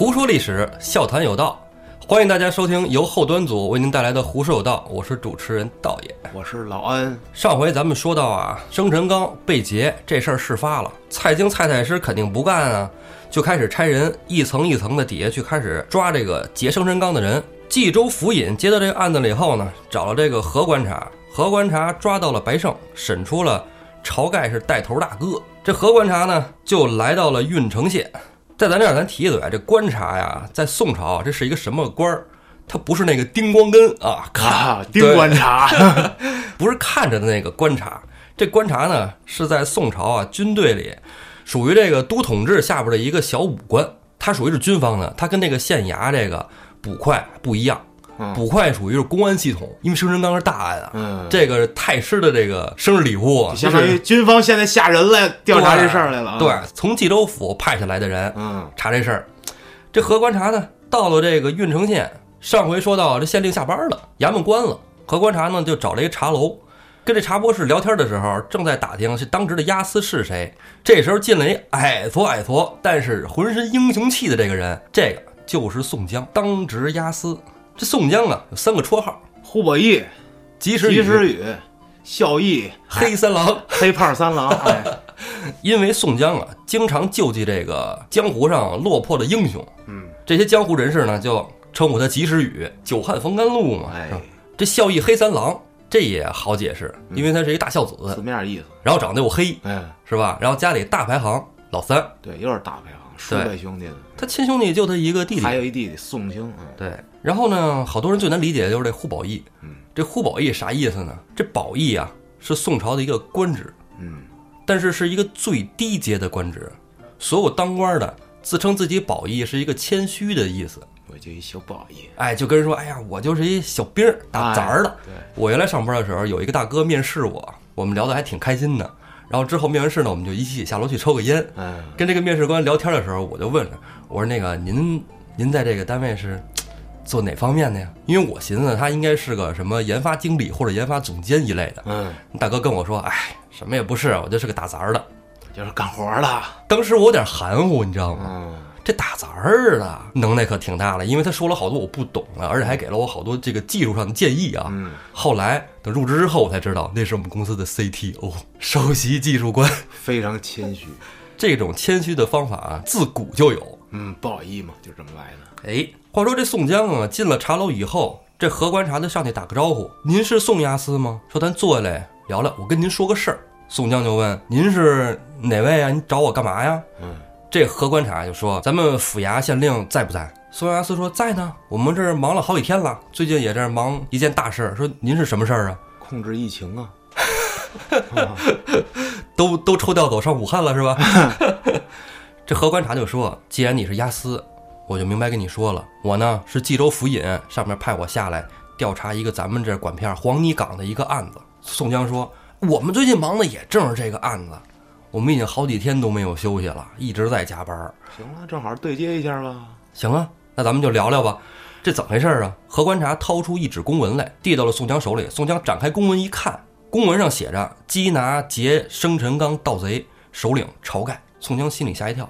胡说历史，笑谈有道，欢迎大家收听由后端组为您带来的《胡说有道》，我是主持人道爷。我是老安，上回咱们说到啊，生辰纲被劫这事儿事发了，蔡京蔡太师肯定不干啊，就开始差人一层一层的底下去开始抓这个劫生辰纲的人。冀州府尹接到这个案子了以后呢，找了这个何观察，何观察抓到了白胜，审出了晁盖是带头大哥。这何观察呢，就来到了郓城县。在咱这儿，咱提一嘴，这观察呀，在宋朝这是一个什么官儿？他不是那个丁光根啊，看啊，丁观察，不是看着的那个观察，这观察呢是在宋朝啊军队里，属于这个都统制下边的一个小武官，他属于是军方的，他跟那个县衙这个捕快不一样，嗯捕快属于是公安系统，因为生辰纲是大案啊，嗯这个太师的这个生日礼物啊，相当于军方现在下人来调查这事儿来了啊。对，从冀州府派下来的人，嗯，查这事儿。这何观察呢，到了这个郓城县，上回说到这县令下班了，衙门关了，何观察呢就找了一个茶楼，跟这茶博士聊天的时候，正在打听是当值的押司是谁。这时候进来一矮矬矮矬，但是浑身英雄气的这个人，这个就是宋江，当值押司。这宋江啊有三个绰号：胡伯义、及时雨、及时雨、孝义、黑三郎。黑胖三郎，哎，因为宋江啊，经常救济这个江湖上落魄的英雄，嗯，这些江湖人士呢，就称呼他及时雨，久旱逢甘露嘛。哎。这孝义黑三郎，这也好解释，因为他是一大孝子。字子，面意思，然后长得又黑，哎，是吧？然后家里大排行老三，对，又是大排行，叔辈兄弟的，他亲兄弟就他一个弟弟。还。有一弟弟宋清，嗯。对，然后呢，好多人最难理解的就是这呼保义。嗯，这呼保义啥意思呢？这保义啊，是宋朝的一个官职，嗯，但是是一个最低阶的官职。所有当官的自称自己保义，是一个谦虚的意思。我就一小保义，哎，就跟人说，哎呀，我就是一小兵儿，打杂儿的。对，我原来上班的时候，有一个大哥面试我，我们聊得还挺开心的。然后之后面完试呢，我们就一起下楼去抽个烟。嗯，跟这个面试官聊天的时候，我就问了，我说那个您您在这个单位是做哪方面的呀？因为我寻思他应该是个什么研发经理或者研发总监一类的。嗯，大哥跟我说，哎，什么也不是，我就是个打杂儿的。就是干活的，当时我有点含糊，你知道吗？嗯，这打杂儿的能耐可挺大的，因为他说了好多我不懂的，而且还给了我好多这个技术上的建议啊。嗯后来等入职之后，我才知道那是我们公司的 CTO 首席技术官。非常谦虚，这种谦虚的方法啊，自古就有。嗯，不好意嘛，就这么来的，哎，话说这宋江啊，进了茶楼以后，这何观察就上去打个招呼：“您是宋押司吗？说咱坐下来聊聊，我跟您说个事儿。”宋江就问：“您是哪位啊？你找我干嘛呀？”嗯，这何观察就说：“咱们府衙县令在不在？”宋押司说：“在呢，我们这儿忙了好几天了，最近也在这忙一件大事儿。说您是什么事儿啊？控制疫情啊，都都抽调走上武汉了是吧？” 这何观察就说：“既然你是押司，我就明白跟你说了，我呢是冀州府尹，上面派我下来调查一个咱们这管片黄泥岗的一个案子。”宋江说：“我们最近忙的也正是这个案子，我们已经好几天都没有休息了，一直在加班儿。”行了，正好对接一下吧，行啊，那咱们就聊聊吧。这怎么回事啊？何观察掏出一纸公文来，递到了宋江手里。宋江展开公文一看，公文上写着“缉拿劫生辰纲盗贼，首领晁盖”。宋江心里吓一跳，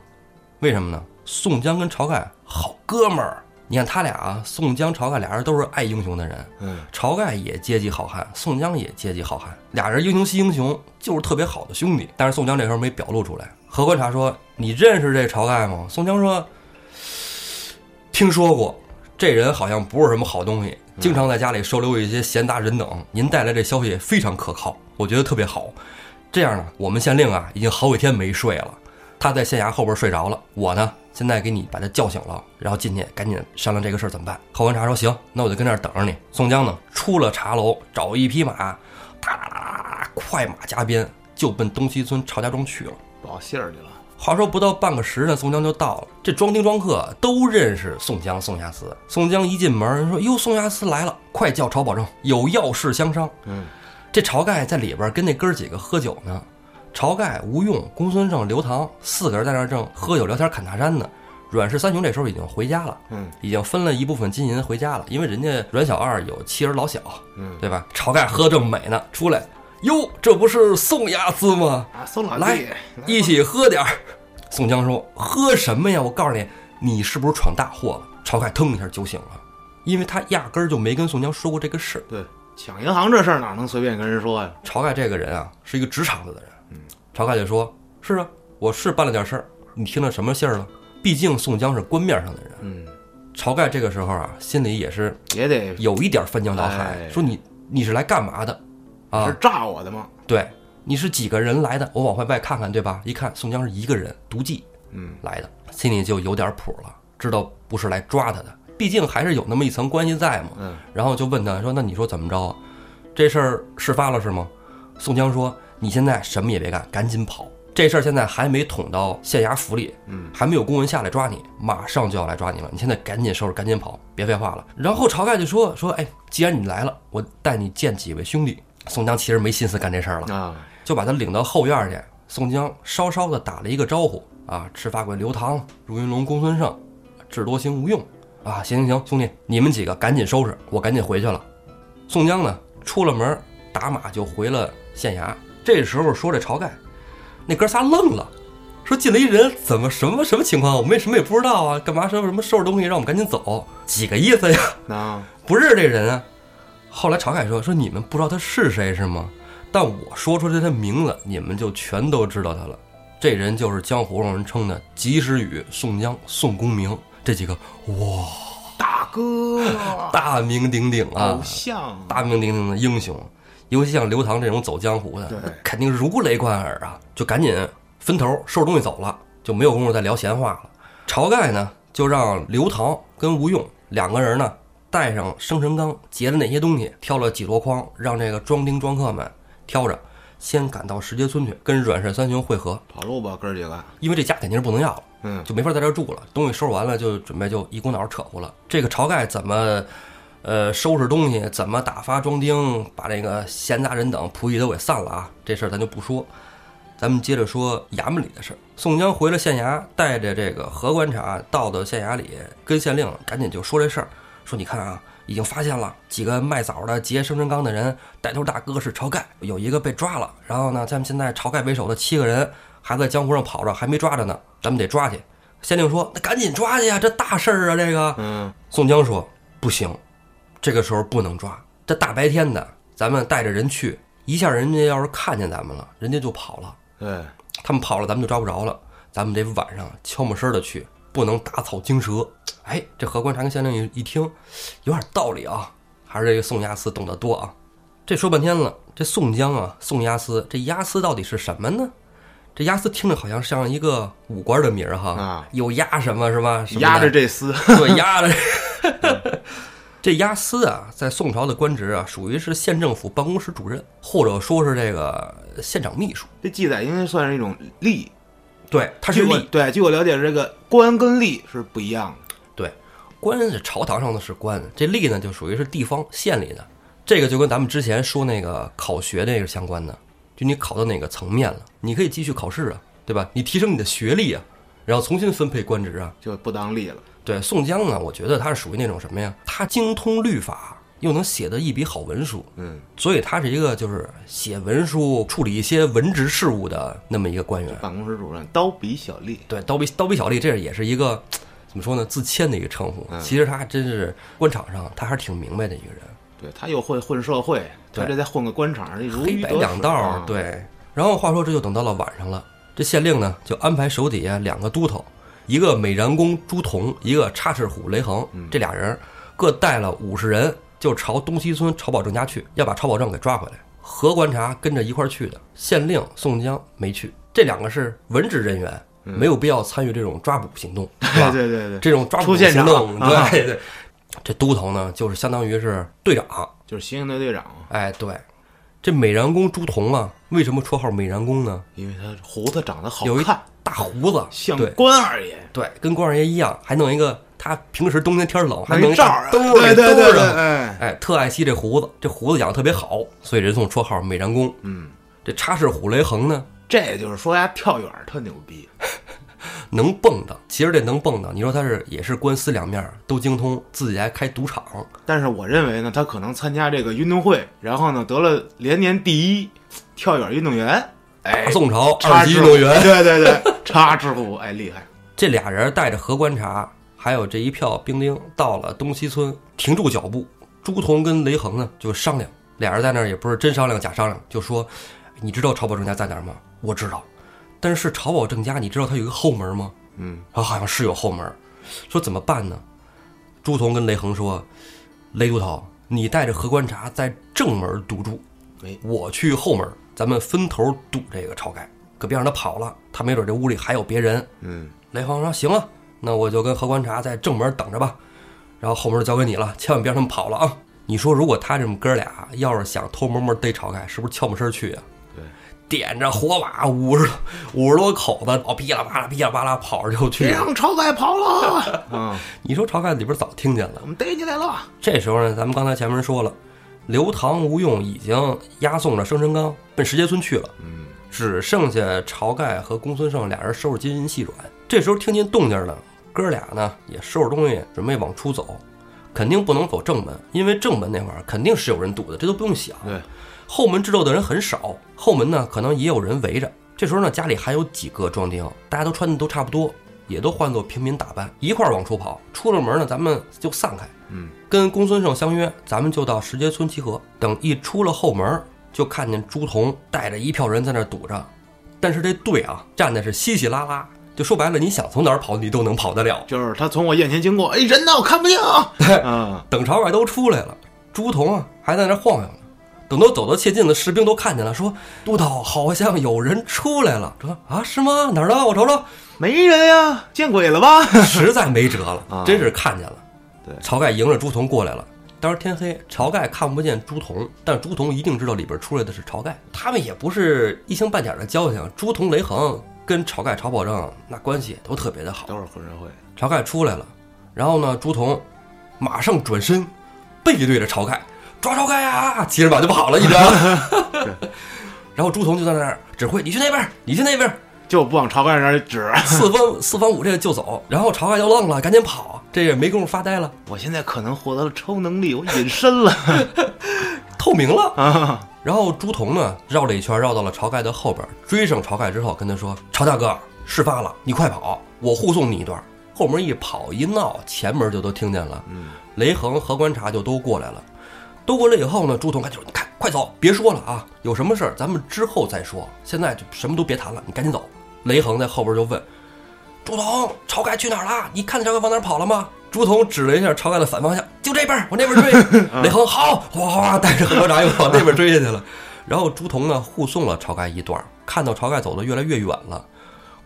为什么呢？宋江跟晁盖好哥们儿，你看他俩啊，宋江、晁盖俩人都是爱英雄的人。嗯，晁盖也阶级好汉，宋江也阶级好汉，俩人英雄惜英雄，就是特别好的兄弟。但是宋江这时候没表露出来。何观察说：“你认识这晁盖吗？”宋江说：“听说过，这人好像不是什么好东西，经常在家里收留一些闲杂人等。您带来这消息非常可靠，我觉得特别好。这样呢，我们县令啊已经好几天没睡了，他在县衙后边睡着了，我呢现在给你把他叫醒了，然后进去赶紧商量这个事儿怎么办。喝完茶说行，那我就跟这儿等着你。宋江呢出了茶楼，找一匹马，哒哒哒哒，快马加鞭就奔东西村晁家庄去了。报信儿去了，话说不到半个时辰，宋江就到了。这庄丁庄客都认识宋江、宋押司。宋江一进门，人说：“哟，宋押司来了，快叫晁保正，有要事相商。”嗯，这晁盖在里边跟那哥儿几个喝酒呢。晁盖、吴用、公孙胜、刘唐四个人在那儿正喝酒聊天侃大山呢。阮氏三雄这时候已经回家了，嗯已经分了一部分金银回家了，因为人家阮小二有妻儿老小，嗯，对吧？晁盖喝正美呢，出来，哟，这不是宋押司吗？啊，宋老来，一起喝点儿。宋江说：“喝什么呀？我告诉你，你是不是闯大祸了？”晁盖腾一下酒醒了，因为他压根儿就没跟宋江说过这个事儿。对，抢银行这事儿哪能随便跟人说呀？晁盖这个人啊，是一个直肠子的人。嗯，晁盖就说：“是啊，我是办了点事儿，你听了什么信儿了？毕竟宋江是官面上的人。”嗯，晁盖这个时候啊，心里也是也得有一点翻江倒海，哎说你你是来干嘛的？啊是，炸我的吗？对，你是几个人来的？我往外外看看，对吧？一看宋江是一个人独骑嗯，来的，心里就有点谱了，知道不是来抓他的，毕竟还是有那么一层关系在嘛。嗯，然后就问他说：“那你说怎么着啊？这事儿事发了是吗？”宋江说：“你现在什么也别干，赶紧跑。这事儿现在还没捅到县衙府里，嗯，还没有公文下来抓你，马上就要来抓你了。你现在赶紧收拾，赶紧跑，别废话了。”然后晁盖就说：“说，哎，既然你来了，我带你见几位兄弟。”宋江其实没心思干这事儿了，啊，就把他领到后院去。宋江稍稍的打了一个招呼啊，赤发鬼刘唐、如云龙公孙胜、智多星吴用啊，行行行，兄弟，你们几个赶紧收拾，我赶紧回去了。宋江呢，出了门打马就回了县衙。这时候说这晁盖，那哥仨愣了，说进来一人，怎么什么什么情况？我们也什么也不知道啊，干嘛什么什么收拾东西，让我们赶紧走？几个意思呀？啊 不认识这人啊。后来晁盖说：“说你们不知道他是谁是吗？但我说出来他名字，你们就全都知道他了。这人就是江湖上人称的及时雨、宋江、宋公明这几个哇大哥，大名鼎鼎啊偶，像，大名鼎鼎的英雄。尤其像刘唐这种走江湖的，肯定如雷贯耳啊！就赶紧分头收拾东西走了，就没有功夫再聊闲话了。晁盖呢，就让刘唐跟吴用两个人呢带上生辰纲劫的那些东西，挑了几箩筐，让这个庄丁庄客们挑着，先赶到石碣村去跟阮氏三雄会合，跑路吧，哥儿几个，因为这家肯定是不能要了。嗯，就没法在这儿住了。东西收拾完了，就准备就一股脑儿扯呼了。这个晁盖怎么，呃，收拾东西，怎么打发庄丁，把这个闲杂人等仆役都给散了啊？这事儿咱就不说，咱们接着说衙门里的事儿。宋江回了县衙，带着这个何观察到到县衙里，跟县令赶紧就说这事儿，说你看啊。已经发现了几个卖枣的劫生辰纲的人，带头大哥是晁盖，有一个被抓了。然后呢，咱们现在晁盖为首的七个人还在江湖上跑着，还没抓着呢，咱们得抓去。县令说：“那赶紧抓去呀，这大事儿啊！”这个嗯，宋江说：“不行，这个时候不能抓。这大白天的，咱们带着人去，一下人家要是看见咱们了，人家就跑了。对，他们跑了，咱们就抓不着了。咱们得晚上悄没声的去，不能打草惊蛇。”哎，这何观察跟县令一一听，有点道理啊，还是这个宋押司懂得多啊。这说半天了，这宋江啊，宋押司，这押司到底是什么呢？这押司听着好像像一个武官的名儿哈，啊有押什么是吧？什么的压着这司，对，压着。这押司啊，在宋朝的官职啊，属于是县政府办公室主任，或者说是这个县长秘书。这记载应该算是一种吏，对，他是吏。对，据我了解，这个官跟吏是不一样的。对，官是朝堂上的是官，这吏呢就属于是地方县里的。这个就跟咱们之前说那个考学那个相关的，就你考到哪个层面了，你可以继续考试啊，对吧？你提升你的学历啊，然后重新分配官职啊。就不当吏了。对，宋江呢，我觉得他是属于那种什么呀？他精通律法，又能写得一笔好文书，嗯，所以他是一个就是写文书、处理一些文职事务的那么一个官员。办公室主任，刀笔小吏。对，刀笔刀笔小吏，这也是一个怎么说呢？自谦的一个称呼。嗯其实他还真是官场上，他还是挺明白的一个人，对他又会混社会，他对这再混个官场，黑白两道啊。。对，然后话说这就等到了晚上了，这县令呢就安排手底下两个都头，一个美髯公朱仝，一个插翅虎雷横，这俩人各带了五十人，就朝东西村曹保正家去，要把曹保正给抓回来。何观察跟着一块儿去的，县令宋江没去，这两个是文职人员，没有必要参与这种抓捕行动，是吧？对对对对，这种抓捕行动，啊对对。这都头呢，就是相当于是队长，就是刑警队队长，哎，对。这美髯公朱仝啊，为什么绰号美髯公呢？因为他胡子长得好有一看，大胡子，像对关二爷。对，跟关二爷一样，还弄一个，他平时冬天天冷，还那弄一罩兜儿对对对对，兜上，哎，哎，特爱惜这胡子，这胡子养的特别好，所以人送绰号美髯公。嗯，这插翅虎雷横呢，这就是说呀，跳远儿特牛逼，能蹦跶。其实这能蹦跶，你说他是也是官司两面儿都精通，自己还开赌场，但是我认为呢，他可能参加这个运动会，然后呢得了连年第一跳远运动员，哎大，宋朝二级运动员。对对 对，叉之虎，哎，厉害，这俩人带着何观察，还有这一票兵丁，到了东西村，停住脚步。朱仝跟雷横呢就商量，俩人在那儿也不是真商量假商量，就说：“你知道曹保正家在哪儿吗？我知道，但是朝保正家你知道他有一个后门吗？嗯，啊，好像是有后门。说怎么办呢？朱仝跟雷横说：“雷都头，你带着何观察在正门堵住，哎我去后门，咱们分头堵这个晁盖，可别让他跑了，他没准这屋里还有别人。”嗯，雷横说：“行啊，那我就跟何观察在正门等着吧，然后后门交给你了，千万别让他们跑了啊！你说，如果他这么哥俩要是想偷摸摸逮晁盖，是不是悄没声儿去啊？对，点着火把，五十五十多口子，哦，噼里啪啦噼里啪啦跑着就去别。让晁盖跑了！啊，你说晁盖里边早听见了我。们逮起来了！这时候呢，咱们刚才前面说了，刘唐、吴用已经押送着生辰纲奔石碣村去了。嗯，只剩下晁盖和公孙胜俩人收拾金银细软。这时候听见动静了，哥俩呢也收拾东西，准备往出走。肯定不能走正门，因为正门那块儿肯定是有人堵的，这都不用想。对，后门知道的人很少，后门呢可能也有人围着。这时候呢，家里还有几个壮丁，大家都穿的都差不多，也都换作平民打扮，一块儿往出跑。出了门呢，咱们就散开。嗯，跟公孙胜相约，咱们就到石碣村集合。等一出了后门，就看见朱仝带着一票人在那儿堵着，但是这队啊站的是稀稀拉拉，就说白了，你想从哪儿跑，你都能跑得了。就是他从我眼前经过，哎，人呢？我看不见啊！啊，等朝外都出来了，朱仝啊还在那儿晃悠呢。等都走到切近了，士兵都看见了，说：“都导好像有人出来了。”说：“啊，是吗？哪儿的？我瞅瞅。没人呀，见鬼了吧？” 实在没辙了，啊真是看见了。对晁盖迎着朱仝过来了。当时天黑，晁盖看不见朱仝，但朱仝一定知道里边出来的是晁盖。他们也不是一星半点的交情，朱仝、雷横跟晁盖、晁保正那关系都特别的好。都是混社会。晁盖出来了，然后呢，朱仝马上转身，背对着晁盖，抓晁盖啊！骑着马就跑了，一张。然后朱仝就在那儿指挥：“你去那边，你去那边。就不往晁盖那儿指。”四方四方五这个就走，然后晁盖就愣了，赶紧跑，这也没工夫发呆了，我现在可能获得了超能力，我隐身了 透明了。啊！然后朱仝呢，绕了一圈，绕到了晁盖的后边，追上晁盖之后，跟他说：“晁大哥，事发了，你快跑，我护送你一段。”后门一跑一闹，前门就都听见了。嗯，雷横、何观察就都过来了。都过来以后呢，朱仝赶紧说：“你看，快走，别说了啊，有什么事儿咱们之后再说，现在就什么都别谈了，你赶紧走。”雷横在后边就问：“朱仝，晁盖去哪儿了？你看见晁盖往哪儿跑了吗？”朱仝指了一下晁盖的反方向，就这边儿，往那边追。雷横好，哗哗哗，带着何长又往那边追下去了。然后朱仝呢护送了晁盖一段儿，看到晁盖走得越来越远了，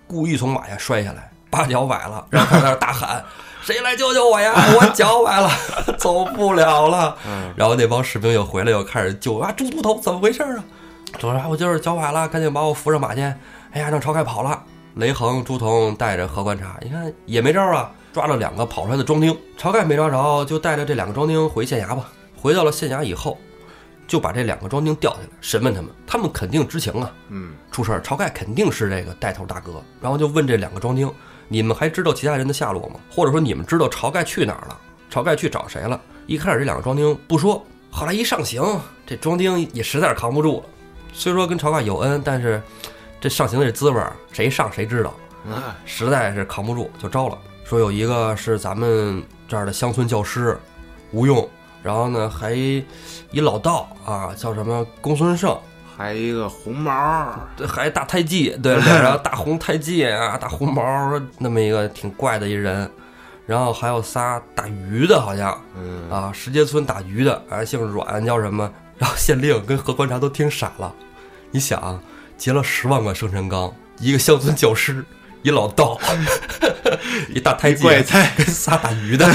故意从马下摔下来，把脚崴了，然后在那儿大喊：“谁来救救我呀！我脚崴了，走不了了。”然后那帮士兵又回来，又开始救啊！猪秃头怎么回事啊？说啊，我就是脚崴了，赶紧把我扶上马去。哎呀，让晁盖跑了。雷横、朱仝带着何观察，你看也没招啊，抓了两个跑出来的庄丁。晁盖没抓着，就带着这两个庄丁回县衙吧。回到了县衙以后，就把这两个庄丁调下来审问他们，他们肯定知情啊。嗯，出事儿，晁盖肯定是这个带头大哥。然后就问这两个庄丁：“你们还知道其他人的下落吗？或者说你们知道晁盖去哪儿了？晁盖去找谁了？”一开始这两个庄丁不说，后来一上刑，这庄丁也实在是扛不住了。虽说跟晁盖有恩，但是这上刑的这滋味儿，谁上谁知道，哎，实在是扛不住，就招了。说有一个是咱们这儿的乡村教师吴用，然后呢还一老道啊，叫什么公孙胜，还一个红毛儿，这还大太极，对，然后大红太极啊，大红毛，那么一个挺怪的一人。然后还有仨打鱼的，好像嗯，啊，石碣村打鱼的，啊，姓阮，叫什么？然后县令跟何观察都听傻了。你想啊，结了十万贯生辰纲，一个乡村教师，一老道，一大太极，怪菜跟仨打鱼的。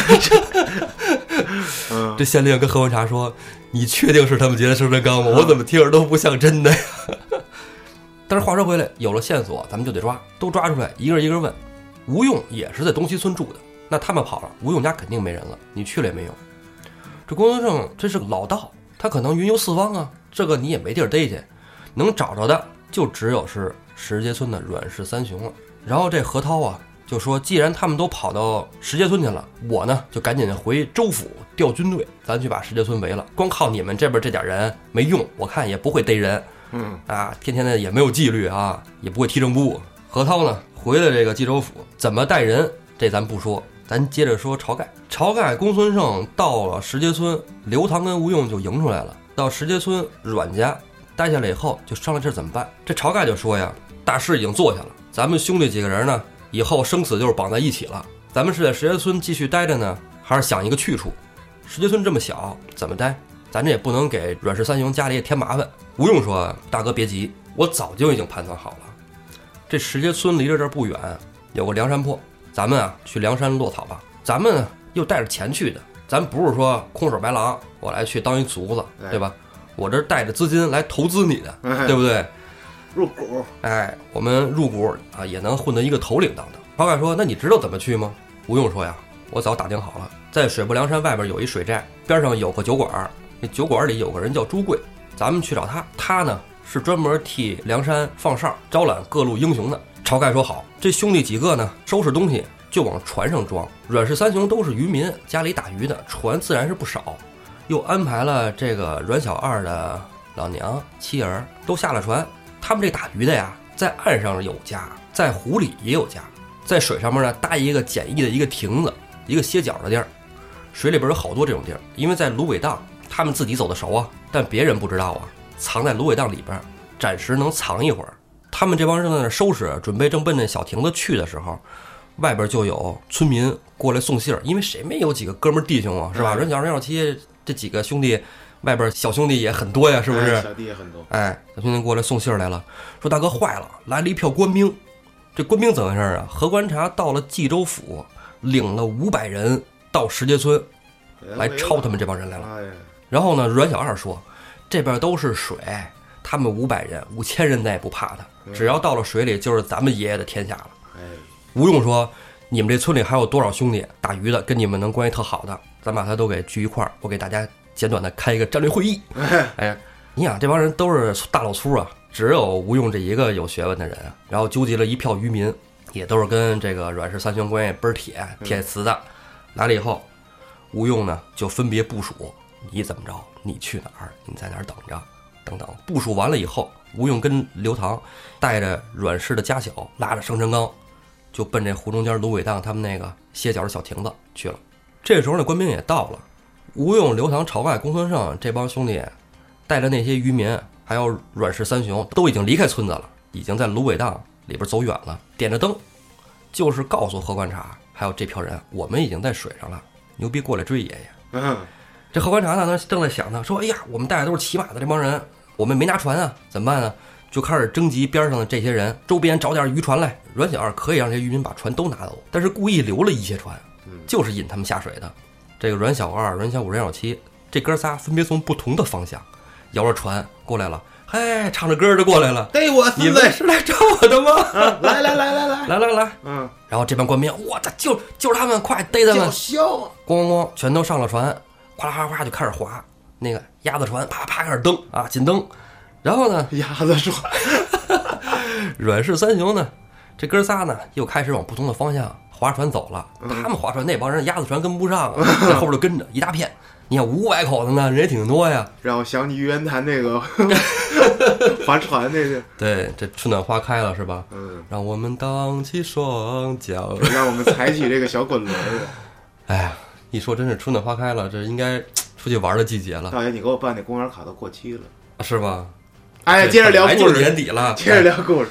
这县令跟何文察说：“你确定是他们劫的生辰纲吗？我怎么听着都不像真的呀。”但是话说回来，有了线索，咱们就得抓，都抓出来，一个一个问。吴用也是在东西村住的，那他们跑了，吴用家肯定没人了，你去了也没用。这公孙胜这是个老道，他可能云游四方啊，这个你也没地儿逮去，能找着的就只有是石碣村的阮氏三雄了。然后这何涛啊就说，既然他们都跑到石碣村去了，我呢就赶紧回州府调军队，咱去把石碣村围了。光靠你们这边这点人没用，我看也不会逮人。嗯，啊，天天的也没有纪律啊，也不会踢正步。何涛呢，回了这个冀州府，怎么带人？这咱不说，咱接着说晁盖。晁盖、公孙胜到了石碣村，刘唐跟吴用就迎出来了。到石碣村阮家待下来以后，就商量这怎么办。这晁盖就说呀：“大事已经做下了，咱们兄弟几个人呢，以后生死就是绑在一起了。咱们是在石碣村继续待着呢，还是想一个去处？石碣村这么小，怎么待？咱这也不能给阮氏三雄家里也添麻烦。”吴用说：“大哥别急，我早就已经盘算好了。这石碣村离着这儿不远，有个梁山泊。”咱们啊，去梁山落草吧。咱们又带着钱去的，咱不是说空手白狼，我来去当一卒子，对吧？我这带着资金来投资你的，对不对？入股，哎，我们入股啊，也能混得一个头领当当。晁盖说：“那你知道怎么去吗？”吴用说：“呀，我早打听好了，在水泊梁山外边有一水寨，边上有个酒馆，那酒馆里有个人叫朱贵，咱们去找他。他呢是专门替梁山放哨、招揽各路英雄的。”晁盖说：“好，这兄弟几个呢，收拾东西就往船上装。阮氏三雄都是渔民，家里打鱼的，船自然是不少。又安排了这个阮小二的老娘、妻儿都下了船。他们这打鱼的呀，在岸上有家，在湖里也有家，在水上面呢搭一个简易的一个亭子，一个歇脚的地儿。水里边有好多这种地儿，因为在芦苇荡，他们自己走的熟啊，但别人不知道啊，藏在芦苇荡里边，暂时能藏一会儿。”他们这帮人在那收拾，准备正奔那小亭子去的时候，外边就有村民过来送信儿。因为谁没有几个哥们弟兄啊，是吧？人小人小七这几个兄弟，外边小兄弟也很多呀，是不是？小弟也很多。哎，小兄弟过来送信儿来了，说大哥坏了，来了一票官兵。这官兵怎么回事啊？何观察到了冀州府，领了五百人到石碣村，来抄他们这帮人来了。然后呢，阮小二说，这边都是水。他们五百人、五千人，咱也不怕他。只要到了水里，就是咱们爷爷的天下了。哎，吴用说：“你们这村里还有多少兄弟打鱼的，跟你们能关系特好的，咱把他都给聚一块儿，我给大家简短的开一个战略会议。”哎，你想这帮人都是大老粗啊，只有吴用这一个有学问的人。然后纠集了一票渔民，也都是跟这个阮氏三雄关系倍儿铁、铁瓷的。来了以后，吴用呢就分别部署：你怎么着？你去哪儿？你在哪儿等着？等等，部署完了以后，吴用跟刘唐带着阮氏的家小，拉着生辰纲，就奔这湖中间芦苇荡他们那个歇脚的小亭子去了。这时候呢，官兵也到了，吴用、刘唐、晁盖、公孙胜这帮兄弟，带着那些渔民，还有阮氏三雄，都已经离开村子了，已经在芦苇荡里边走远了，点着灯，就是告诉何观察还有这票人，我们已经在水上了，牛逼过来追爷爷。嗯，这何观察呢，他正在想呢，说：“哎呀，我们带的都是骑马的这帮人。”我们没拿船啊，怎么办呢？就开始征集边上的这些人，周边找点渔船来。阮小二可以让这些渔民把船都拿走，但是故意留了一些船，就是引他们下水的。这个阮小二、阮小五、阮小七这哥仨分别从不同的方向摇着船过来了，嘿，唱着歌就过来了。逮我！你们是来找我的吗？来来来来来来来来，嗯。然后这帮官兵，我操，就就是他们，快逮他们！叫嚣啊！咣咣咣，全都上了船，哗啦哗啦就开始划。那个鸭子船啪啪开始蹬啊，紧蹬，然后呢，鸭子船，阮氏三雄呢，这哥仨呢又开始往不同的方向划船走了。他们划船，那帮人鸭子船跟不上，在后边就跟着一大片。你看五百口子呢，人也挺多呀。让我想起玉渊潭那个 划船那个。对，这春暖花开了是吧？嗯。让我们荡起双桨，让我们踩起这个小滚轮。哎呀，一说真是春暖花开了，这应该。出去玩的季节了，大爷，你给我办那公园卡都过期了，是吧？哎，接着聊故事，年底了，接着聊故事。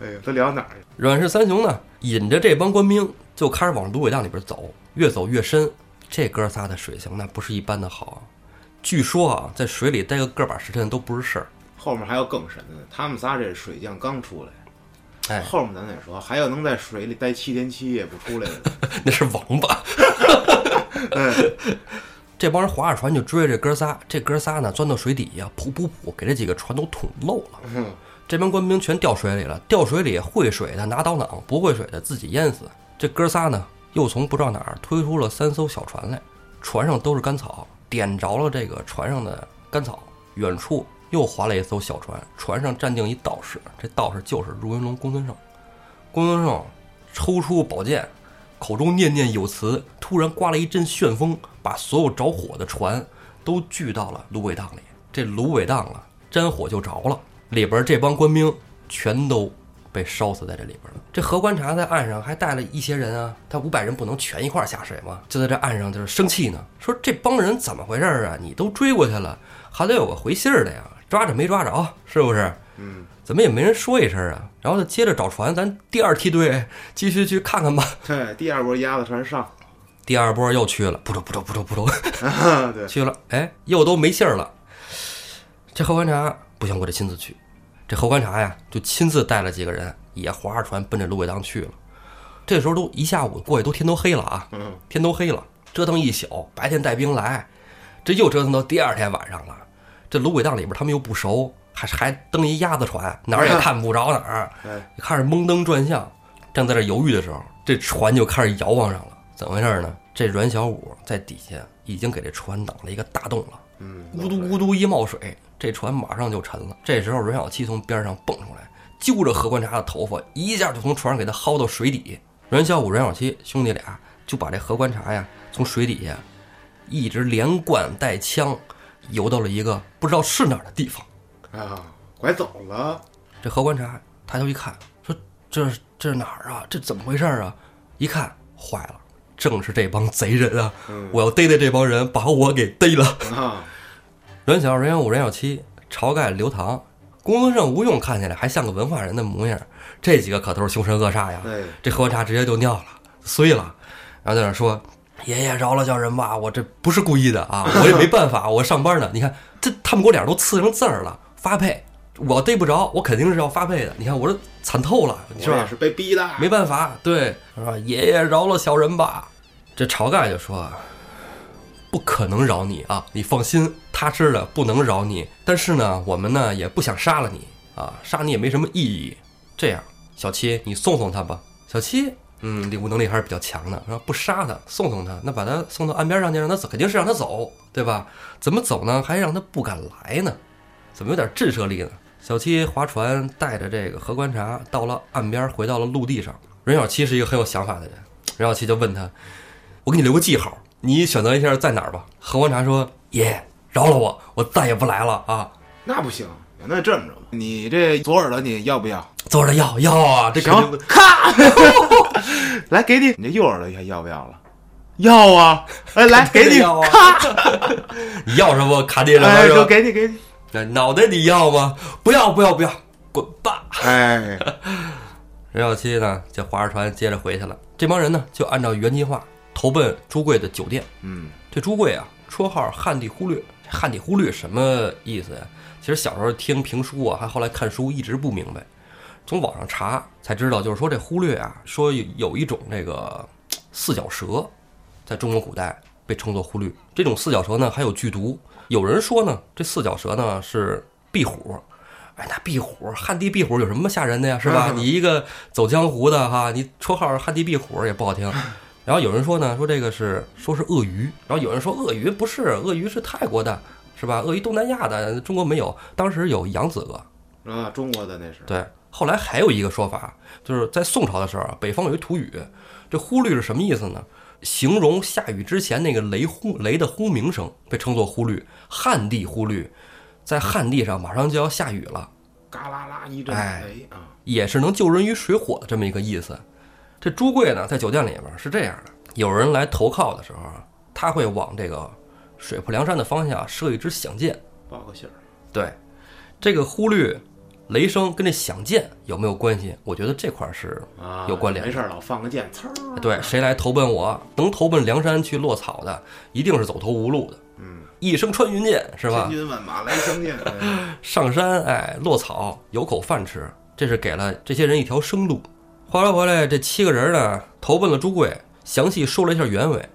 哎呀，都聊哪儿去？阮氏三雄呢，引着这帮官兵就开始往芦苇荡里边走，越走越深。这哥仨的水性那不是一般的好，据说啊，在水里待个个把时辰都不是事儿。后面还有更神的，他们仨这水将刚出来，哎，后面咱再说，还有能在水里待七天七夜不出来的，那是王八。嗯。这帮人划着船就追这哥仨，这哥仨呢钻到水底下，噗噗噗，给这几个船都捅漏了。这帮官兵全掉水里了，掉水里会水的拿刀囊，不会水的自己淹死。这哥仨呢又从不知道哪儿推出了三艘小船来，船上都是干草，点着了这个船上的干草。远处又划了一艘小船，船上站定一道士，这道士就是入云龙公孙胜。公孙胜抽出宝剑。口中念念有词，突然刮了一阵旋风，把所有着火的船都聚到了芦苇荡里。这芦苇荡啊，沾火就着了，里边这帮官兵全都被烧死在这里边了。这何观察在岸上还带了一些人啊，他五百人不能全一块下水吗？就在这岸上就是生气呢，说这帮人怎么回事啊？你都追过去了，还得有个回信儿的呀，抓着没抓着？是不是？嗯，怎么也没人说一声啊？然后就接着找船，咱第二梯队 继续去看看吧。对，第二波鸭子船上，第二波又去了，不周不周不周不周，啊，对，去了，哎，又都没信儿了。这侯观察不行，我得亲自去。这侯观察呀，就亲自带了几个人，也划着船奔着芦苇荡去了。这时候都一下午过去，都天都黑了啊，嗯，天都黑了，折腾一宿，白天带兵来，这又折腾到第二天晚上了。这芦苇荡里边他们又不熟，还还蹬一鸭子船，哪儿也看不着哪儿，哎，开始蒙灯转向。正在这犹豫的时候，这船就开始摇晃上了。怎么回事呢？这阮小五在底下已经给这船挡了一个大洞了。嗯，咕嘟咕嘟一冒水，这船马上就沉了。这时候阮小七从边上蹦出来，揪着何观察的头发，一下就从船上给他薅到水底。阮小五、阮小七兄弟俩就把这何观察呀从水底下一直连贯带枪游到了一个不知道是哪儿的地方。啊，拐走了，这何观察抬头一看，说：“这这是哪儿啊？这怎么回事儿啊？”一看，坏了，正是这帮贼人啊！嗯我要逮逮这帮人，把我给逮了。啊，阮小、阮小五、阮小七、晁盖、刘唐、公孙胜、吴用看起来还像个文化人的模样，这几个可都是凶神恶煞呀！对，这何观察直接就尿了，碎了，然后在那说：“爷爷饶了叫人吧，我这不是故意的啊，我也没办法，我上班呢。你看这他们给我脸上都刺成字儿了，发配，我逮不着，我肯定是要发配的。你看我这惨透了，是吧？是被逼的，没办法，对，是吧？爷爷饶了小人吧。这晁盖就说：“不可能饶你啊，你放心，他知道不能饶你。但是呢，我们呢也不想杀了你啊，杀你也没什么意义。这样，小七，你送送他吧。小七，嗯，领悟能力还是比较强的，说不杀他，送送他，那把他送到岸边上去，让他走，肯定是让他走，对吧？怎么走呢？还让他不敢来呢？怎么有点震慑力呢？小七划船带着这个何观察到了岸边，回到了陆地上。任小七是一个很有想法的人，任小七就问他：“我给你留个记号，你选择一下在哪儿吧。”何观察说：“爷爷，饶了我，我再也不来了啊！那不行，那这么着吧，你这左耳朵你要不要？左耳朵要要啊，这肯定不行，咔，来给你，你这右耳朵还要不要了？要啊，哎，来给你，咔，你要什么卡地什么哎，是吧？说给你给你，那脑袋你要吗？不要不要不要，滚吧！哎，任小七呢就划着船接着回去了。这帮人呢就按照原计划投奔朱贵的酒店。嗯，这朱贵啊，绰号旱地忽略。这汉地忽略什么意思呀？其实小时候听评书啊，还后来看书一直不明白，从网上查才知道，就是说这忽略啊，说有有一种这个四脚蛇，在中国古代被称作忽略。这种四脚蛇呢还有剧毒，有人说呢，这四脚蛇呢是壁虎。哎，那壁虎，旱地壁虎有什么吓人的呀？是吧？嗯你一个走江湖的哈，你绰号旱地壁虎也不好听。然后有人说呢，说这个是说是鳄鱼，然后有人说鳄鱼不是，鳄鱼是泰国的，是吧？鳄鱼东南亚的，中国没有。当时有扬子鳄，啊，中国的那是，对。后来还有一个说法，就是在宋朝的时候啊，北方有一土语，这忽律是什么意思呢？形容下雨之前那个雷轰雷的轰鸣声，被称作忽律。旱地忽律，在旱地上马上就要下雨了。嘎啦啦一阵哎雷啊，也是能救人于水火的这么一个意思。这朱贵呢，在酒店里面是这样的：有人来投靠的时候啊，他会往这个水泊梁山的方向射一支响箭。报个信儿，对，这个忽略雷声跟这响箭有没有关系？我觉得这块儿是啊，有关联没事儿老放个箭，呲儿，对。谁来投奔我，能投奔梁山去落草的，一定是走投无路的。嗯，一声穿云箭是吧千？军万马来相见，哎上山哎，落草有口饭吃，这是给了这些人一条生路。话说回来，这七个人呢投奔了朱贵，详细说了一下原委。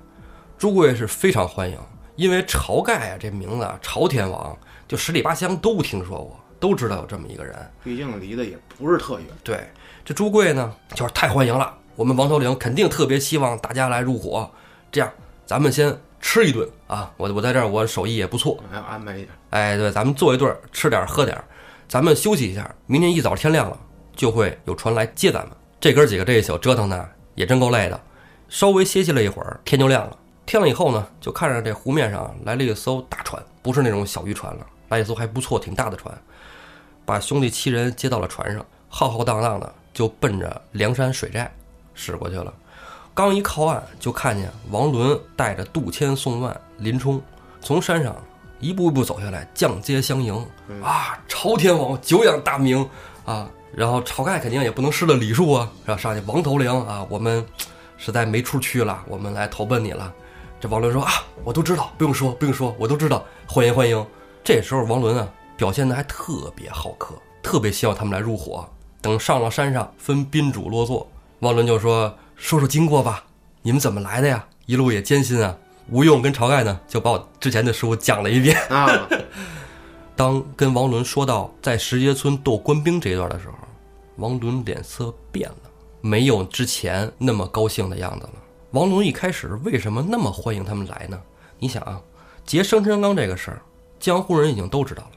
朱贵是非常欢迎，因为晁盖啊这名字啊，朝天王就十里八乡都听说过，都知道有这么一个人。毕竟离得也不是特远，对，这朱贵呢就是太欢迎了，我们王头领肯定特别希望大家来入伙。这样，咱们先吃一顿啊，我我在这儿我手艺也不错，还要安排一下，哎，对，咱们坐一顿儿，吃点儿喝点儿，咱们休息一下。明天一早天亮了，就会有船来接咱们。这哥几个这一宿折腾的也真够累的，稍微歇息了一会儿，天就亮了。天了以后呢，就看着这湖面上来了一艘大船，不是那种小渔船了，来一艘还不错、挺大的船，把兄弟七人接到了船上，浩浩荡荡的就奔着梁山水寨驶过去了。刚一靠岸，就看见王伦带着杜迁、宋万、林冲从山上一步一步走下来，降阶相迎。啊，朝天王久仰大名啊！然后晁盖肯定也不能失了礼数啊，然后上去王头领啊，我们实在没处去了，我们来投奔你了。这王伦说啊，我都知道，不用说，不用说，我都知道，欢迎欢迎。这时候王伦啊，表现的还特别好客，特别希望他们来入伙。等上了山上，分宾主落座，王伦就说。说说经过吧，你们怎么来的呀？一路也艰辛啊。吴用跟晁盖呢，就把我之前的事我讲了一遍啊。当跟王伦说到在石碣村斗官兵这一段的时候，王伦脸色变了，没有之前那么高兴的样子了。王伦一开始为什么那么欢迎他们来呢？你想啊，劫生辰纲这个事儿，江湖人已经都知道了。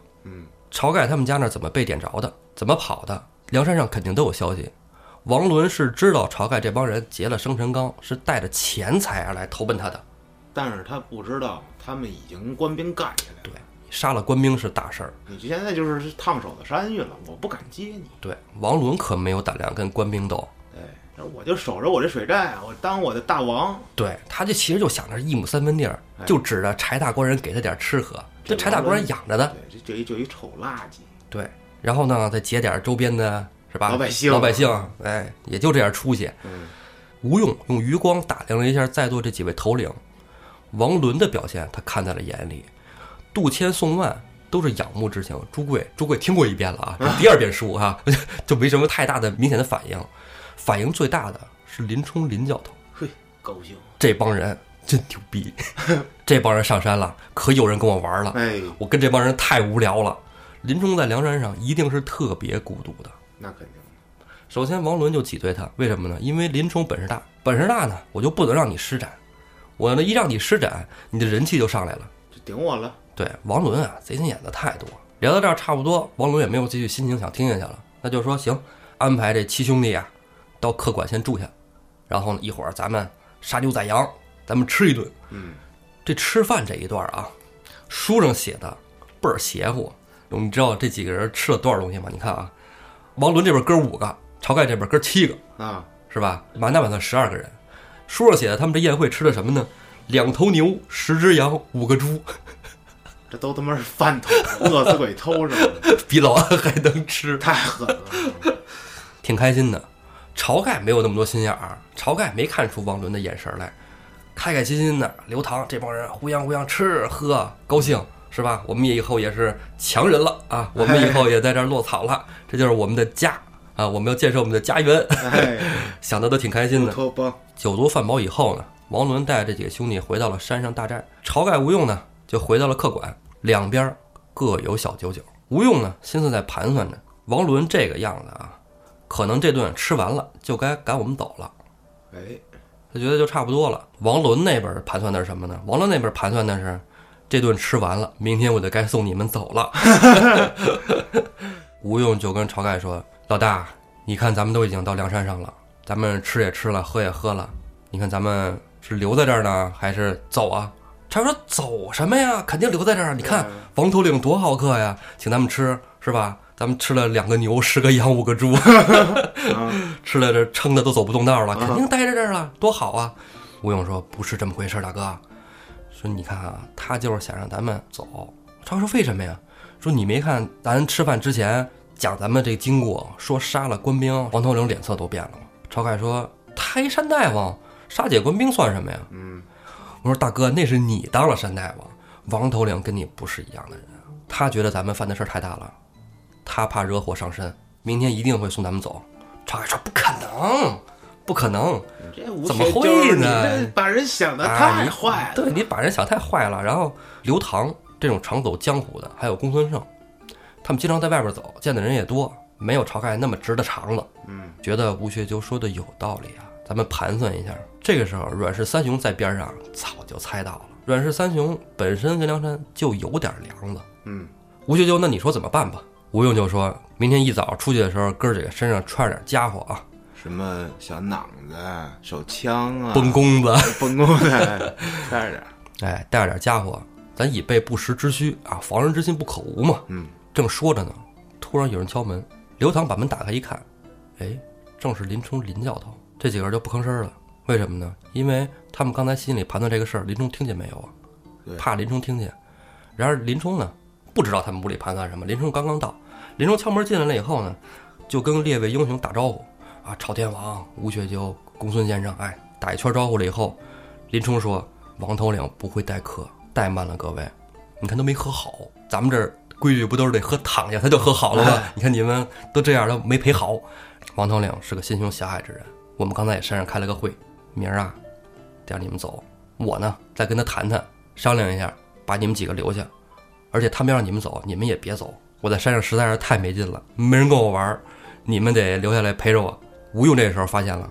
嗯，晁盖他们家那怎么被点着的，怎么跑的，梁山上肯定都有消息。王伦是知道晁盖这帮人劫了生辰纲，是带着钱财而来投奔他的，但是他不知道他们已经官兵干起来了。对，杀了官兵是大事儿。你现在就是烫手的山芋了，我不敢接你。对，王伦可没有胆量跟官兵斗。对，我就守着我这水寨，我当我的大王。对，他就其实就想着一亩三分地儿，就指着柴大官人给他点吃喝，这柴大官人养着的。对，这就一就一臭垃圾。对，然后呢，再劫点周边的。是吧？老百姓，老百姓，哎，也就这点出息。嗯，吴用用余光打量了一下在座这几位头领，王伦的表现他看在了眼里，杜迁、宋万都是仰慕之情。朱贵，朱贵听过一遍了啊，第二遍书哈，就没什么太大的明显的反应。反应最大的是林冲林教头，嘿，高兴，这帮人真牛逼，这帮人上山了，可有人跟我玩了。哎，我跟这帮人太无聊了。林冲在梁山上一定是特别孤独的。那肯定。首先，王伦就挤兑他，为什么呢？因为林冲本事大，本事大呢，我就不能让你施展。我呢，一让你施展，你的人气就上来了，就顶我了。对，王伦啊，贼心眼子太多。聊到这儿差不多，王伦也没有继续心情想听下去了，那就说行，安排这七兄弟啊，到客馆先住下，然后呢，一会儿咱们杀牛宰羊，咱们吃一顿。嗯，这吃饭这一段啊，书上写的倍儿邪乎。你知道这几个人吃了多少东西吗？你看啊。王伦这边哥五个，晁盖这边哥七个啊，是吧？满打满算十二个人。书上写的他们这宴会吃的什么呢？两头牛，十只羊，五个猪。这都他妈是饭桶，饿死鬼偷着，比老安还能吃，太狠了，挺开心的。晁盖没有那么多心眼儿，晁盖没看出王伦的眼神来，开开心心的。刘唐这帮人互相互相吃喝，高兴。是吧？我们也以后也是强人了啊！我们以后也在这儿落草了，这就是我们的家啊！我们要建设我们的家园，想的都挺开心的。酒足饭饱以后呢，王伦带着这几个兄弟回到了山上大寨，晁盖、吴用呢就回到了客馆，两边各有小九九。吴用呢心思在盘算着，王伦这个样子啊，可能这顿吃完了就该赶我们走了。哎，他觉得就差不多了。王伦那边盘算的是什么呢？王伦那边盘算的是。这顿吃完了，明天我就该送你们走了。吴用就跟晁盖说：“老大，你看咱们都已经到梁山上了，咱们吃也吃了，喝也喝了，你看咱们是留在这儿呢，还是走啊？”晁盖说：“走什么呀？肯定留在这儿。你看王头领多好客呀，请咱们吃是吧？咱们吃了两个牛，十个羊，五个猪，吃了这撑的都走不动道了，肯定待在这儿了，多好啊！”吴勇说：“不是这么回事，大哥。”说你看啊，他就是想让咱们走。晁盖说为什么呀？说你没看咱吃饭之前讲咱们这经过，说杀了官兵，王头领脸色都变了吗？晁盖说他一山大王，杀解官兵算什么呀？嗯，我说大哥，那是你当了山大王，王头领跟你不是一样的人。他觉得咱们犯的事太大了，他怕惹火上身，明天一定会送咱们走。晁盖说不可能。不可能，怎么会呢？把人想的太坏了。对你把人想太坏了。然后刘唐这种常走江湖的，还有公孙胜，他们经常在外边走，见的人也多，没有晁盖那么直的肠子。嗯，觉得吴学究说的有道理啊。咱们盘算一下，这个时候阮氏三雄在边上早就猜到了。阮氏三雄本身跟梁山就有点梁子。嗯，吴学究，那你说怎么办吧？吴用就说明天一早出去的时候，哥几个身上揣着点家伙啊。什么小囊子、手枪啊，崩弓子、崩弓子，带着点，哎，带着点家伙，咱以备不时之需啊，防人之心不可无嘛。嗯，正说着呢，突然有人敲门，刘唐把门打开一看，哎，正是林冲林教头。这几个人就不吭声了，为什么呢？因为他们刚才心里盘算这个事儿，林冲听见没有啊？怕林冲听见。然而林冲呢，不知道他们屋里盘算什么。林冲刚刚到，林冲敲门进来了以后呢，就跟列位英雄打招呼啊，朝天王、吴学究、公孙先生，哎，打一圈招呼了以后，林冲说：“王头领不会待客，怠慢了各位。你看都没喝好，咱们这儿规矩不都是得喝躺下他就喝好了吗？你看你们都这样了没陪好。王头领是个心胸狭隘之人，我们刚才也山上开了个会，明儿啊，得让你们走。我呢，再跟他谈谈，商量一下，把你们几个留下。而且他们要让你们走，你们也别走。我在山上实在是太没劲了，没人跟我玩儿，你们得留下来陪着我。吴用这时候发现了，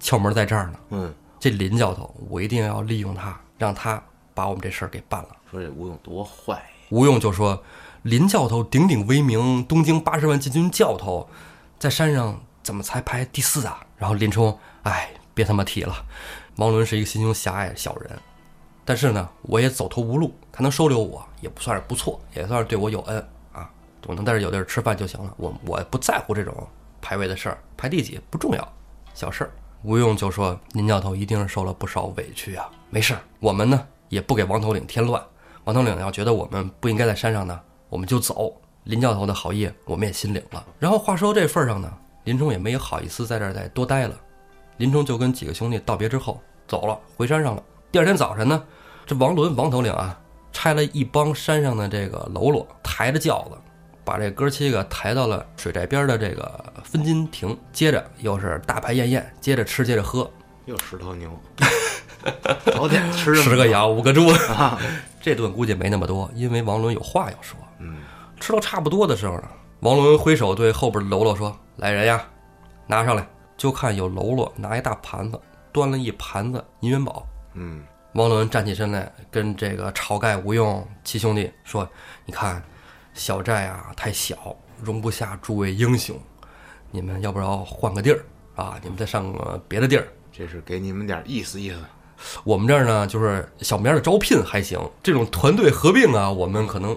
窍门在这儿呢。嗯，这林教头，我一定要利用他，让他把我们这事儿给办了。说这吴用多坏，吴用就说：“林教头鼎鼎威名，东京八十万禁军教头，在山上怎么才排第四啊？”然后林冲，哎，别他妈提了。王伦是一个心胸狭隘的小人，但是呢，我也走投无路，他能收留我，也不算是不错，也算是对我有恩啊。我能在这有地儿吃饭就行了，我我不在乎这种排位的事儿，排第几不重要，小事儿。吴用就说：“林教头一定是受了不少委屈啊，没事儿，我们呢也不给王头领添乱。王头领要觉得我们不应该在山上呢，我们就走。林教头的好意我们也心领了。然后话说到这份上呢，林冲也没好意思在这儿再多待了。林冲就跟几个兄弟道别之后走了，回山上了。第二天早晨呢，这王伦王头领啊，拆了一帮山上的这个喽啰，抬着轿子，把这哥七个抬到了水寨边的这个分金亭。接着又是大排宴宴，接着吃，接着喝，又十头牛，早点吃十个羊，五个猪。啊，这顿估计没那么多，因为王伦有话要说。嗯，吃到差不多的时候呢，王伦挥手对后边的喽啰说：“来人呀，拿上来！”就看有喽啰拿一大盘子，端了一盘子银元宝。嗯，王伦站起身来，跟这个晁盖、吴用七兄弟说：“你看，小寨啊太小，容不下诸位英雄，你们要不要换个地儿啊？你们再上个别的地儿。这是给你们点意思意思。我们这儿呢，就是小明的招聘还行，这种团队合并啊，我们可能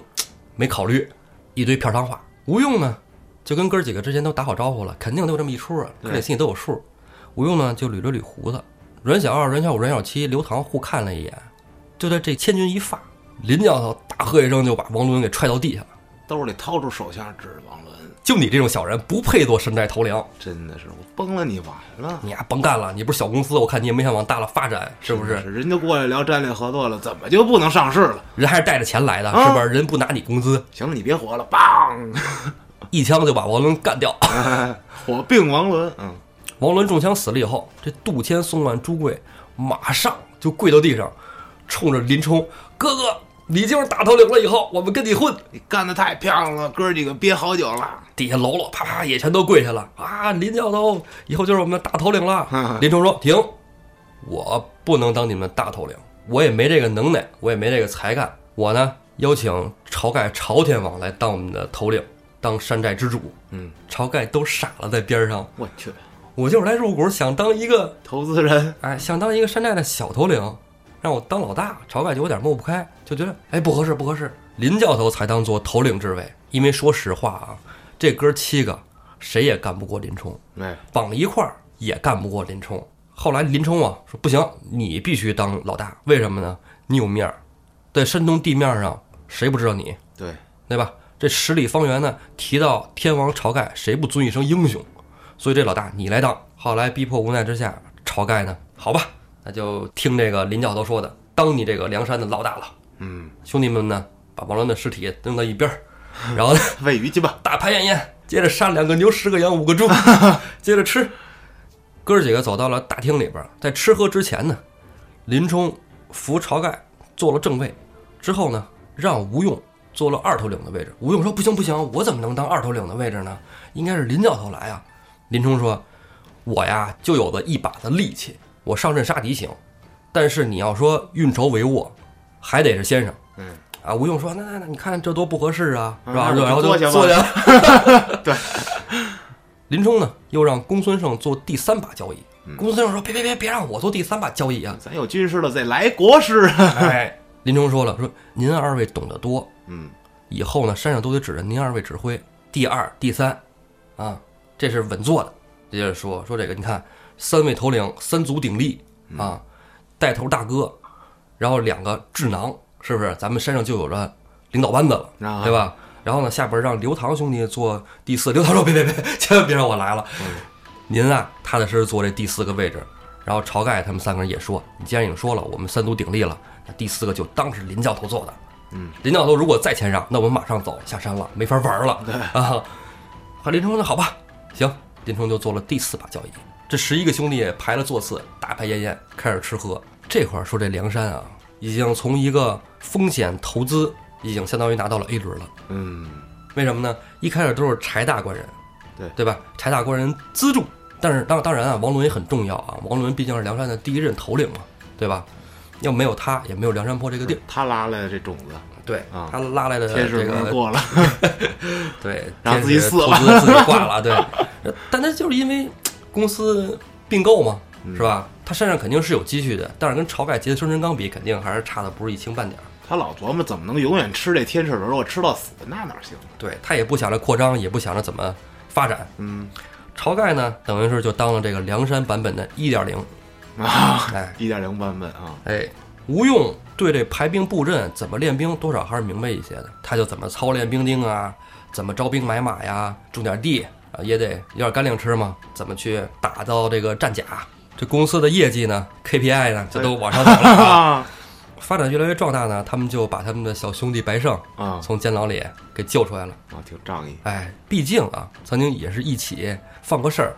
没考虑。一堆片汤话，吴用呢，就跟哥儿几个之前都打好招呼了，肯定都有这么一出啊，哥对俩心里都有数。吴用呢，就捋了捋胡子，阮小二、阮小五、阮小七、刘唐互看了一眼，就在这千钧一发，林教头大喝一声，就把王伦给踹到地下了。兜里掏出手枪指着王伦，就你这种小人，不配做山寨头领，真的是我崩了你完了，你呀甭干了，你不是小公司，我看你也没想往大了发展，是不是？是？人家过来聊战略合作了，怎么就不能上市了？人还是带着钱来的，啊是不是？人不拿你工资，行了，你别活了，梆，一枪就把王伦干掉。火并王伦。嗯，王伦中枪死了以后，这杜迁、宋万、朱贵马上就跪到地上，冲着林冲：“哥哥，你就是大头领了，以后我们跟你混。你干的太漂亮了，哥几个憋好久了。”底下喽啰啪啪也全都跪下了啊！林教头以后就是我们的大头领了。林冲说：“停，我不能当你们大头领，我也没这个能耐，我也没这个才干。我呢，邀请晁盖、晁天王来当我们的头领，当山寨之主。”嗯，晁盖都傻了，在边上，我去，我就是来入股，想当一个投资人，哎，想当一个山寨的小头领，让我当老大，晁盖就有点抹不开，就觉得哎不合适，不合适。林教头才当做头领之位，因为说实话啊，这哥七个谁也干不过林冲，哎，绑一块儿也干不过林冲。后来林冲啊说不行，你必须当老大，为什么呢？你有面儿，在山东地面上谁不知道你，对，对吧？这十里方圆呢，提到天王晁盖，谁不尊一声英雄？所以这老大你来当。后来逼迫无奈之下，晁盖呢，好吧，那就听这个林教头说的，当你这个梁山的老大了。嗯，兄弟们呢，把王伦的尸体扔到一边儿，然后呢，喂鱼去吧。大排宴宴，接着杀两个牛、十个羊、五个猪，接着吃。哥儿几个走到了大厅里边儿，在吃喝之前呢，林冲扶晁盖坐了正位，之后呢，让吴用坐了二头领的位置。吴用说：“不行不行，我怎么能当二头领的位置呢？应该是林教头来啊。”林冲说：“我呀，就有了一把子力气，我上阵杀敌行，但是你要说运筹帷幄，还得是先生。”嗯，啊，吴用说：“那那那，你看这多不合适啊，是吧？”啊然后就坐下吧坐下。对，林冲呢，又让公孙胜做第三把交椅。嗯公孙胜说：“别别别，别让我做第三把交椅啊咱有军师了，再来国师。”哎，林冲说了：“说您二位懂得多，嗯，以后呢，山上都得指着您二位指挥。第二、第三，啊，这是稳坐的。接着说说这个，你看三位头领，三足鼎立啊，带头大哥，然后两个智囊，是不是？咱们山上就有着领导班子了，啊对吧？然后呢，下边让刘唐兄弟做第四。刘唐说：“ 别别别，千万别让我来了，您啊，踏踏实实坐这第四个位置。”然后晁盖他们三个人也说：“你既然已经说了，我们三足鼎立了，那第四个就当是林教头做的。嗯，林教头如果再谦让，那我们马上走下山了，没法玩了。对啊，和林冲说：“那好吧，行。”林冲就做了第四把交椅。这十一个兄弟排了座次，大排宴宴，开始吃喝。这会儿说这梁山啊，已经从一个风险投资，已经相当于拿到了 A 轮了。嗯，为什么呢？一开始都是柴大官人，对对吧？柴大官人资助，但是当当然啊，王伦也很重要啊。王伦毕竟是梁山的第一任头领嘛，对吧？要没有他，也没有梁山泊这个地儿。他拉来的这种子，对啊他拉来的天使这个轮过了，对，让自己死了自己挂了，对。但他就是因为公司并购嘛，嗯是吧？他身上肯定是有积蓄的，但是跟晁盖结的生辰纲比，肯定还是差的不是一星半点儿。他老琢磨怎么能永远吃这天使轮，我吃到死，那哪行？对他也不想着扩张，也不想着怎么发展。嗯晁盖呢，等于是就当了这个梁山版本的一点零。啊，哎一点零版本啊，哎，吴用对这排兵布阵、怎么练兵，多少还是明白一些的。他就怎么操练兵丁啊，怎么招兵买马呀，种点地啊，也得要点干粮吃嘛。怎么去打造这个战甲？这公司的业绩呢，KPI 呢，就都往上走了啊。啊发展越来越壮大呢，他们就把他们的小兄弟白胜啊从监牢里给救出来了。啊，挺仗义，哎，毕竟啊，曾经也是一起犯过事儿，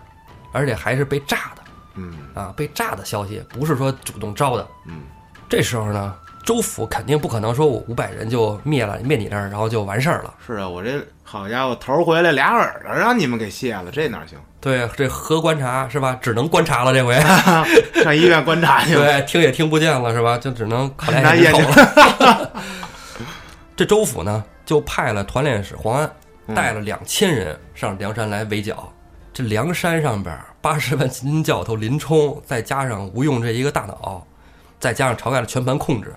而且还是被炸的嗯啊，被炸的消息，不是说主动招的。嗯，这时候呢，州府肯定不可能说我五百人就灭了灭你这儿，然后就完事儿了。是啊，我这好家伙，头儿回来俩耳朵让你们给卸了，这哪行？对，这核观察是吧？只能观察了这回，上医院观察去了。对，听也听不见了是吧？就只能靠俩眼睛。这州府呢，就派了团练使黄安，嗯带了两千人上梁山来围剿。这梁山上边八十万金教头林冲，再加上吴用这一个大脑，再加上晁盖的全盘控制，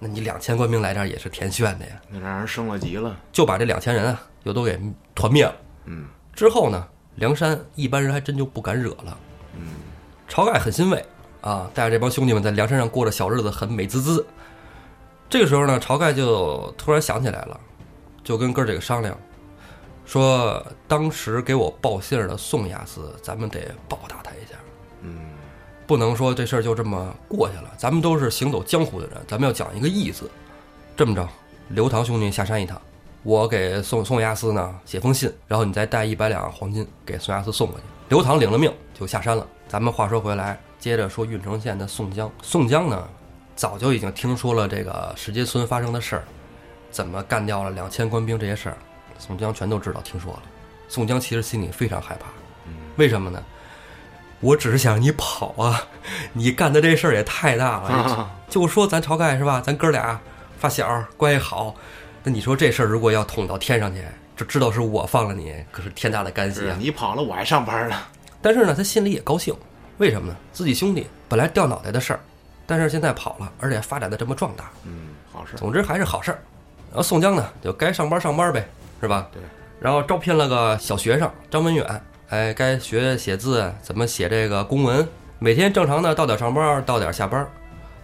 那你两千官兵来这儿也是填炫的呀。那让人升了级了。就把这两千人啊，又都给团灭了。嗯之后呢，梁山一般人还真就不敢惹了。嗯晁盖很欣慰啊，带着这帮兄弟们在梁山上过着小日子，很美滋滋。这个时候呢，晁盖就突然想起来了，就跟哥儿几个商量，说当时给我报信儿的宋押司，咱们得报答他一下，嗯不能说这事儿就这么过去了。咱们都是行走江湖的人，咱们要讲一个义字。这么着，刘唐兄弟下山一趟，我给宋宋押司呢写封信，然后你再带一百两黄金给宋押司送过去。刘唐领了命就下山了。咱们话说回来，接着说郓城县的宋江。宋江呢，早就已经听说了这个石碣村发生的事儿，怎么干掉了两千官兵这些事儿，宋江全都知道，听说了。宋江其实心里非常害怕，为什么呢？我只是想让你跑啊，你干的这事儿也太大了。啊就说咱晁盖是吧？咱哥俩发小关系好，那你说这事儿如果要捅到天上去，就知道是我放了你，可是天大的干系啊！你跑了，我还上班呢。但是呢，他心里也高兴，为什么呢？自己兄弟本来掉脑袋的事儿，但是现在跑了，而且发展的这么壮大，嗯，好事。总之还是好事儿。然后宋江呢，就该上班上班呗，是吧？对。然后招聘了个小学生张文远，哎，该学写字，怎么写这个公文，每天正常的到点上班，到点下班。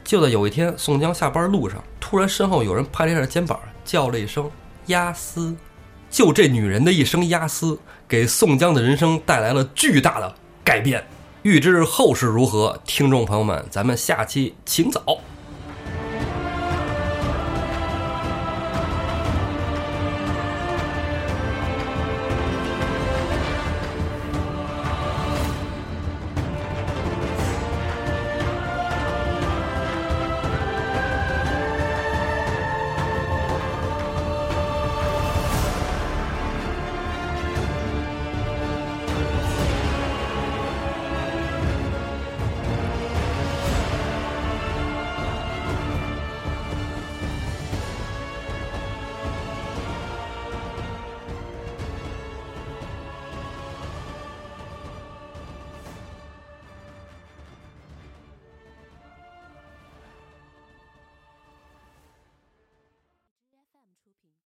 就在有一天，宋江下班路上，突然身后有人拍了一下肩膀，叫了一声“押司”。就这女人的一声“押司”，给宋江的人生带来了巨大的改变。欲知后事如何，听众朋友们，咱们下期请早。